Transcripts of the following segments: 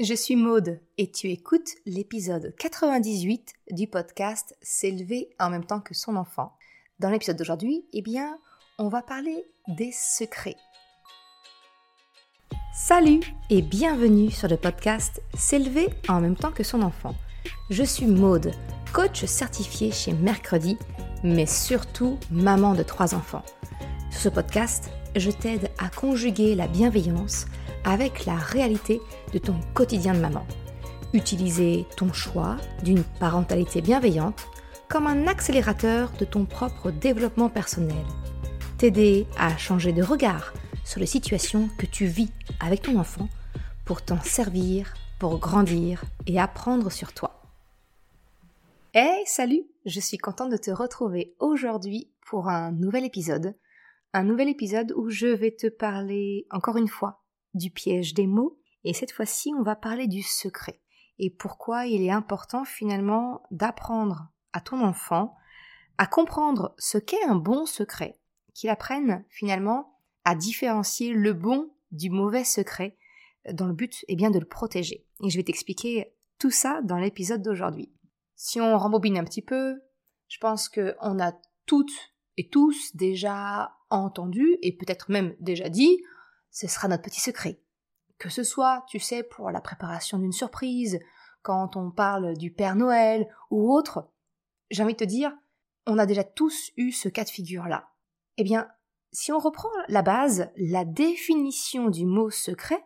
Je suis Maude et tu écoutes l'épisode 98 du podcast S'élever en même temps que son enfant. Dans l'épisode d'aujourd'hui, eh on va parler des secrets. Salut et bienvenue sur le podcast S'élever en même temps que son enfant. Je suis Maude, coach certifié chez Mercredi, mais surtout maman de trois enfants. Sur ce podcast, je t'aide à conjuguer la bienveillance avec la réalité de ton quotidien de maman. Utiliser ton choix d'une parentalité bienveillante comme un accélérateur de ton propre développement personnel. T'aider à changer de regard sur les situations que tu vis avec ton enfant pour t'en servir, pour grandir et apprendre sur toi. Hey, salut Je suis contente de te retrouver aujourd'hui pour un nouvel épisode. Un nouvel épisode où je vais te parler encore une fois du piège des mots, et cette fois-ci on va parler du secret, et pourquoi il est important finalement d'apprendre à ton enfant à comprendre ce qu'est un bon secret, qu'il apprenne finalement à différencier le bon du mauvais secret, dans le but eh bien, de le protéger. Et je vais t'expliquer tout ça dans l'épisode d'aujourd'hui. Si on rembobine un petit peu, je pense qu'on a toutes et tous déjà entendu, et peut-être même déjà dit, ce sera notre petit secret. Que ce soit, tu sais, pour la préparation d'une surprise, quand on parle du Père Noël ou autre, j'ai envie de te dire, on a déjà tous eu ce cas de figure-là. Eh bien, si on reprend la base, la définition du mot secret,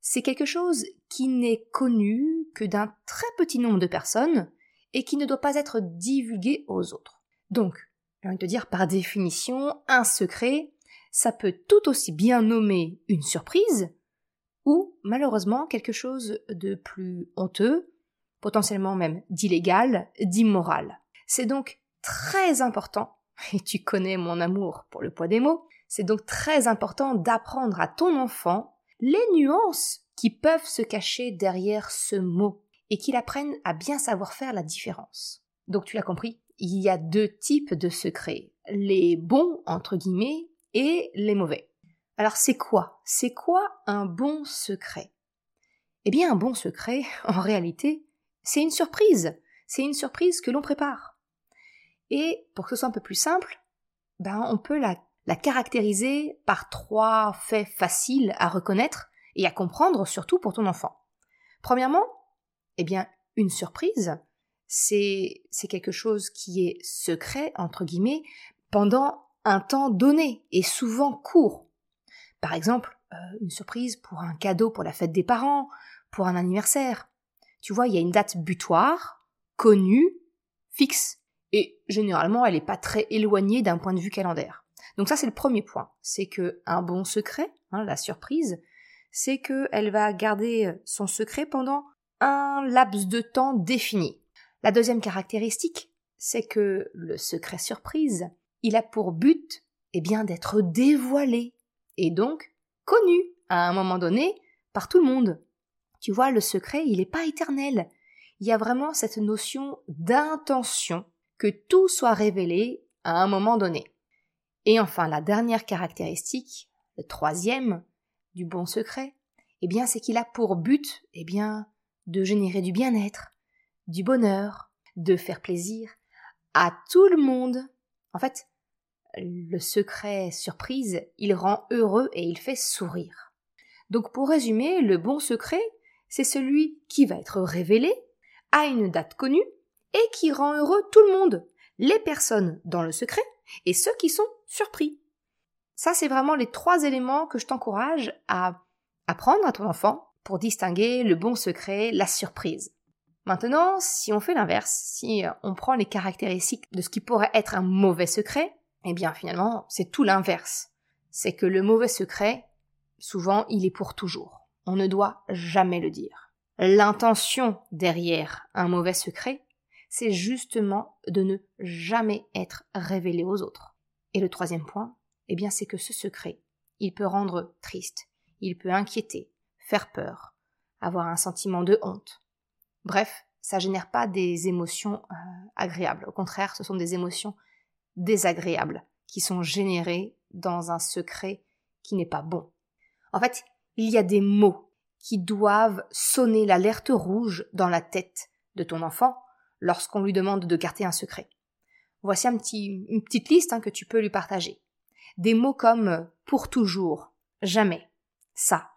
c'est quelque chose qui n'est connu que d'un très petit nombre de personnes et qui ne doit pas être divulgué aux autres. Donc, j'ai envie de te dire, par définition, un secret, ça peut tout aussi bien nommer une surprise ou malheureusement quelque chose de plus honteux, potentiellement même d'illégal, d'immoral. C'est donc très important, et tu connais mon amour pour le poids des mots, c'est donc très important d'apprendre à ton enfant les nuances qui peuvent se cacher derrière ce mot et qu'il apprenne à bien savoir faire la différence. Donc tu l'as compris, il y a deux types de secrets, les bons entre guillemets et les mauvais. Alors c'est quoi? C'est quoi un bon secret? Eh bien un bon secret, en réalité, c'est une surprise. C'est une surprise que l'on prépare. Et pour que ce soit un peu plus simple, ben on peut la, caractériser par trois faits faciles à reconnaître et à comprendre, surtout pour ton enfant. Premièrement, eh bien, une surprise, c'est, c'est quelque chose qui est secret, entre guillemets, pendant un temps donné et souvent court. Par exemple, euh, une surprise pour un cadeau pour la fête des parents, pour un anniversaire. Tu vois, il y a une date butoir, connue, fixe, et généralement elle n'est pas très éloignée d'un point de vue calendaire. Donc ça c'est le premier point, c'est que un bon secret, hein, la surprise, c'est qu'elle va garder son secret pendant un laps de temps défini. La deuxième caractéristique, c'est que le secret surprise, il a pour but eh bien d'être dévoilé et donc connu à un moment donné par tout le monde. Tu vois, le secret, il n'est pas éternel. Il y a vraiment cette notion d'intention que tout soit révélé à un moment donné. Et enfin, la dernière caractéristique, le troisième du bon secret, eh bien, c'est qu'il a pour but, eh bien, de générer du bien-être, du bonheur, de faire plaisir à tout le monde. En fait, le secret surprise, il rend heureux et il fait sourire. Donc pour résumer, le bon secret, c'est celui qui va être révélé à une date connue et qui rend heureux tout le monde, les personnes dans le secret et ceux qui sont surpris. Ça, c'est vraiment les trois éléments que je t'encourage à apprendre à ton enfant pour distinguer le bon secret, la surprise. Maintenant, si on fait l'inverse, si on prend les caractéristiques de ce qui pourrait être un mauvais secret, eh bien finalement, c'est tout l'inverse. C'est que le mauvais secret, souvent, il est pour toujours. On ne doit jamais le dire. L'intention derrière un mauvais secret, c'est justement de ne jamais être révélé aux autres. Et le troisième point, eh bien c'est que ce secret, il peut rendre triste, il peut inquiéter, faire peur, avoir un sentiment de honte. Bref, ça génère pas des émotions euh, agréables. Au contraire, ce sont des émotions désagréables qui sont générés dans un secret qui n'est pas bon. En fait, il y a des mots qui doivent sonner l'alerte rouge dans la tête de ton enfant lorsqu'on lui demande de garder un secret. Voici une petite liste hein, que tu peux lui partager. Des mots comme pour toujours, jamais, ça,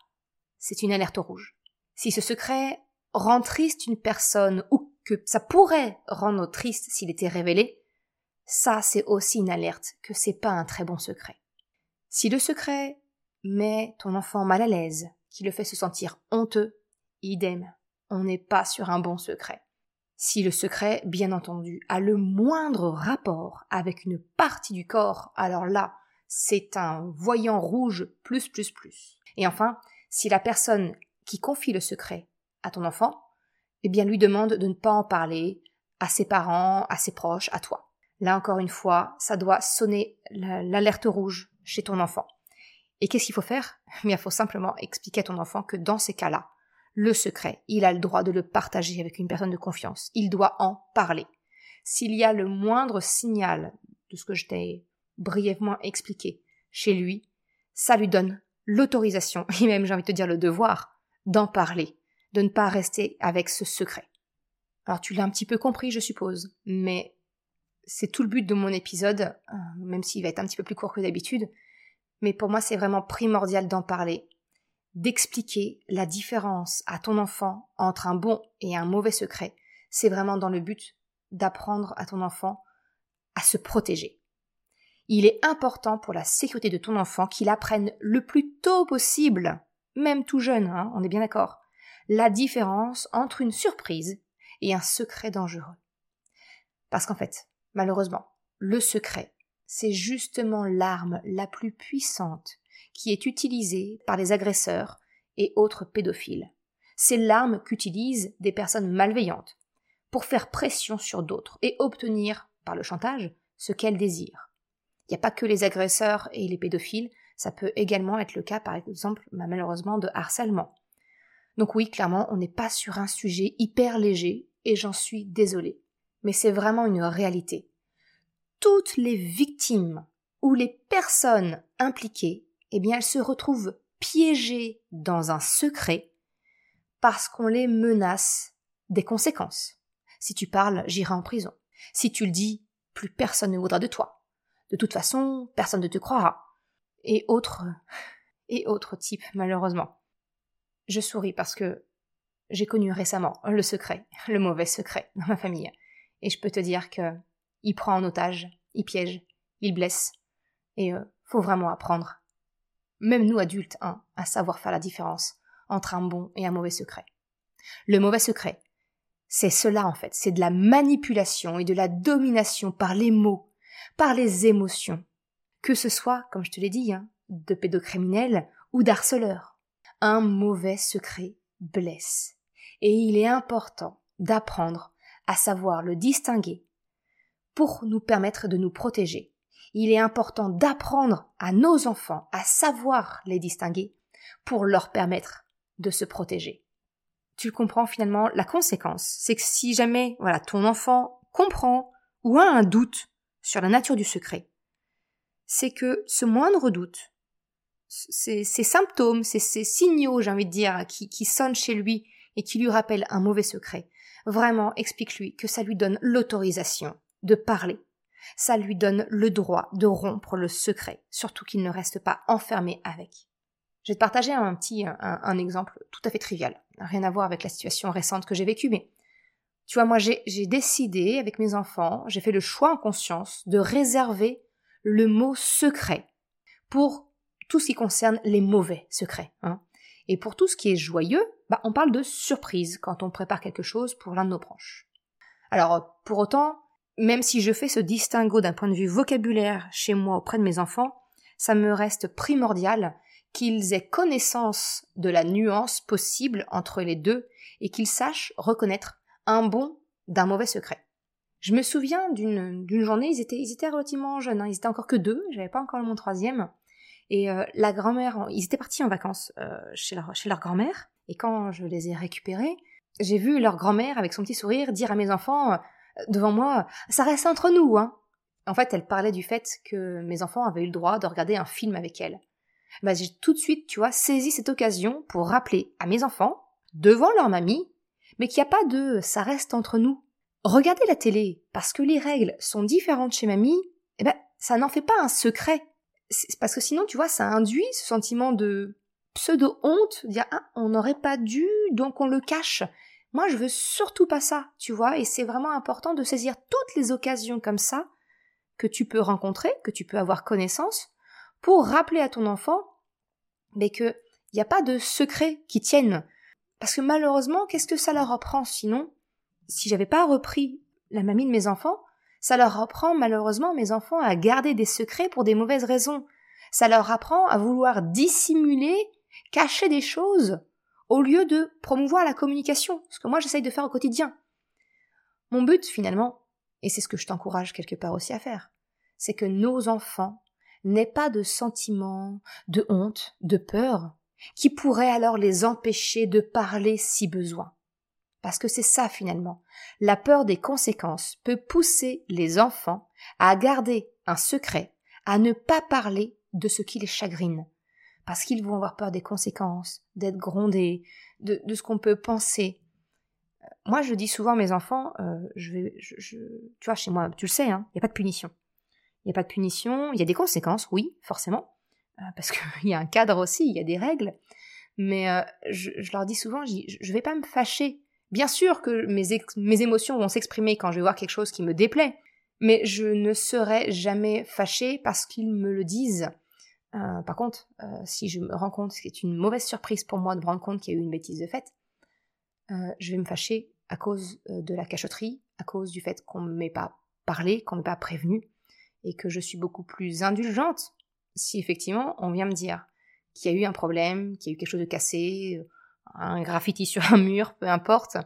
c'est une alerte rouge. Si ce secret rend triste une personne ou que ça pourrait rendre triste s'il était révélé, ça c'est aussi une alerte que c'est pas un très bon secret. Si le secret met ton enfant mal à l'aise, qui le fait se sentir honteux, idem, on n'est pas sur un bon secret. Si le secret, bien entendu, a le moindre rapport avec une partie du corps, alors là, c'est un voyant rouge plus plus plus. Et enfin, si la personne qui confie le secret à ton enfant, eh bien lui demande de ne pas en parler à ses parents, à ses proches, à toi. Là encore une fois, ça doit sonner l'alerte rouge chez ton enfant. Et qu'est-ce qu'il faut faire? Eh Il faut simplement expliquer à ton enfant que dans ces cas-là, le secret, il a le droit de le partager avec une personne de confiance. Il doit en parler. S'il y a le moindre signal de ce que je t'ai brièvement expliqué chez lui, ça lui donne l'autorisation, et même j'ai envie de te dire le devoir, d'en parler, de ne pas rester avec ce secret. Alors tu l'as un petit peu compris, je suppose, mais c'est tout le but de mon épisode, euh, même s'il va être un petit peu plus court que d'habitude, mais pour moi c'est vraiment primordial d'en parler, d'expliquer la différence à ton enfant entre un bon et un mauvais secret. C'est vraiment dans le but d'apprendre à ton enfant à se protéger. Il est important pour la sécurité de ton enfant qu'il apprenne le plus tôt possible, même tout jeune, hein, on est bien d'accord, la différence entre une surprise et un secret dangereux. Parce qu'en fait, malheureusement, le secret, c'est justement l'arme la plus puissante qui est utilisée par les agresseurs et autres pédophiles. C'est l'arme qu'utilisent des personnes malveillantes pour faire pression sur d'autres et obtenir, par le chantage, ce qu'elles désirent. Il n'y a pas que les agresseurs et les pédophiles, ça peut également être le cas, par exemple, bah, malheureusement, de harcèlement. Donc oui, clairement, on n'est pas sur un sujet hyper léger, et j'en suis désolée. Mais c'est vraiment une réalité. Toutes les victimes ou les personnes impliquées, eh bien, elles se retrouvent piégées dans un secret parce qu'on les menace des conséquences. Si tu parles, j'irai en prison. Si tu le dis, plus personne ne voudra de toi. De toute façon, personne ne te croira. Et autres, et autres types, malheureusement. Je souris parce que j'ai connu récemment le secret, le mauvais secret dans ma famille. Et je peux te dire que il prend en otage, il piège, il blesse. Et euh, faut vraiment apprendre, même nous adultes, hein, à savoir faire la différence entre un bon et un mauvais secret. Le mauvais secret, c'est cela en fait, c'est de la manipulation et de la domination par les mots, par les émotions, que ce soit, comme je te l'ai dit, hein, de pédocriminels ou d'harceleurs. Un mauvais secret blesse. Et il est important d'apprendre à savoir le distinguer pour nous permettre de nous protéger. Il est important d'apprendre à nos enfants à savoir les distinguer pour leur permettre de se protéger. Tu comprends finalement la conséquence, c'est que si jamais voilà ton enfant comprend ou a un doute sur la nature du secret, c'est que ce moindre doute, ces, symptômes, ces, signaux, j'ai envie de dire, qui, qui sonnent chez lui et qui lui rappellent un mauvais secret, vraiment explique-lui que ça lui donne l'autorisation de parler. Ça lui donne le droit de rompre le secret, surtout qu'il ne reste pas enfermé avec. Je vais te partager un petit un exemple tout à fait trivial, rien à voir avec la situation récente que j'ai vécue, mais tu vois, moi, j'ai décidé avec mes enfants, j'ai fait le choix en conscience de réserver le mot secret pour tout ce qui concerne les mauvais secrets. Hein. Et pour tout ce qui est joyeux, bah, on parle de surprise quand on prépare quelque chose pour l'un de nos proches. Alors, pour autant, même si je fais ce distinguo d'un point de vue vocabulaire chez moi auprès de mes enfants, ça me reste primordial qu'ils aient connaissance de la nuance possible entre les deux et qu'ils sachent reconnaître un bon d'un mauvais secret. Je me souviens d'une journée, ils étaient, relativement jeunes, hein. ils étaient encore que deux, j'avais pas encore mon troisième, et euh, la grand-mère, ils étaient partis en vacances euh, chez leur, chez leur grand-mère, et quand je les ai récupérés, j'ai vu leur grand-mère avec son petit sourire dire à mes enfants euh, devant moi, ça reste entre nous, hein. En fait, elle parlait du fait que mes enfants avaient eu le droit de regarder un film avec elle. bah, j'ai tout de suite, tu vois, saisi cette occasion pour rappeler à mes enfants, devant leur mamie, mais qu'il n'y a pas de ça reste entre nous. Regardez la télé, parce que les règles sont différentes chez mamie, eh ben, ça n'en fait pas un secret. Parce que sinon, tu vois, ça induit ce sentiment de pseudo-honte, dire, ah, on n'aurait pas dû, donc on le cache. Moi, je veux surtout pas ça, tu vois, et c'est vraiment important de saisir toutes les occasions comme ça que tu peux rencontrer, que tu peux avoir connaissance, pour rappeler à ton enfant, mais que il n'y a pas de secret qui tienne. Parce que malheureusement, qu'est-ce que ça leur apprend sinon? Si j'avais pas repris la mamie de mes enfants, ça leur apprend malheureusement mes enfants à garder des secrets pour des mauvaises raisons. Ça leur apprend à vouloir dissimuler, cacher des choses au lieu de promouvoir la communication, ce que moi j'essaye de faire au quotidien. Mon but finalement, et c'est ce que je t'encourage quelque part aussi à faire, c'est que nos enfants n'aient pas de sentiments, de honte, de peur, qui pourraient alors les empêcher de parler si besoin. Parce que c'est ça finalement. La peur des conséquences peut pousser les enfants à garder un secret, à ne pas parler de ce qui les chagrine, parce qu'ils vont avoir peur des conséquences, d'être grondés, de, ce qu'on peut penser. Euh, moi, je dis souvent à mes enfants, euh, je tu vois, chez moi, tu le sais, hein, il n'y a pas de punition. Il n'y a pas de punition, il y a des conséquences, oui, forcément, euh, parce qu'il y a un cadre aussi, il y a des règles. Mais je, leur dis souvent, je ne vais pas me fâcher. Bien sûr que mes, émotions vont s'exprimer quand je vais voir quelque chose qui me déplaît, mais je ne serai jamais fâchée parce qu'ils me le disent. Euh, par contre, euh, si je me rends compte, ce qui une mauvaise surprise pour moi de me rendre compte qu'il y a eu une bêtise de fait, euh, je vais me fâcher à cause de la cachotterie, à cause du fait qu'on ne m'ait pas parlé, qu'on ne m'ait pas prévenu, et que je suis beaucoup plus indulgente si effectivement on vient me dire qu'il y a eu un problème, qu'il y a eu quelque chose de cassé, un graffiti sur un mur, peu importe,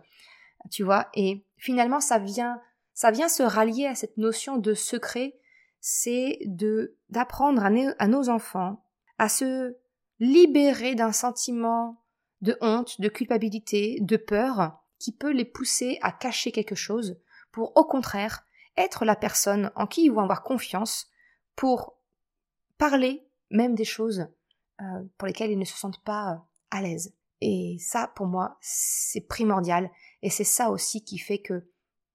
tu vois, et finalement ça vient, ça vient se rallier à cette notion de secret c'est de d'apprendre à, nos enfants à se libérer d'un sentiment de honte, de culpabilité, de peur qui peut les pousser à cacher quelque chose pour au contraire être la personne en qui ils vont avoir confiance pour parler même des choses euh, pour lesquelles ils ne se sentent pas euh, à l'aise. Et ça, pour moi, c'est primordial et c'est ça aussi qui fait que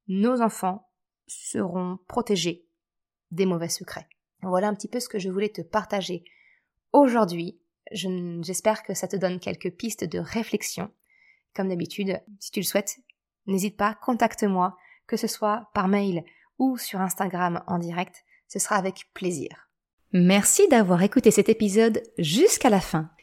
nos enfants seront protégés des mauvais secrets. Voilà un petit peu ce que je voulais te partager aujourd'hui. J'espère que ça te donne quelques pistes de réflexion. Comme d'habitude, si tu le souhaites, n'hésite pas, contacte-moi, que ce soit par mail ou sur Instagram en direct, ce sera avec plaisir. Merci d'avoir écouté cet épisode jusqu'à la fin.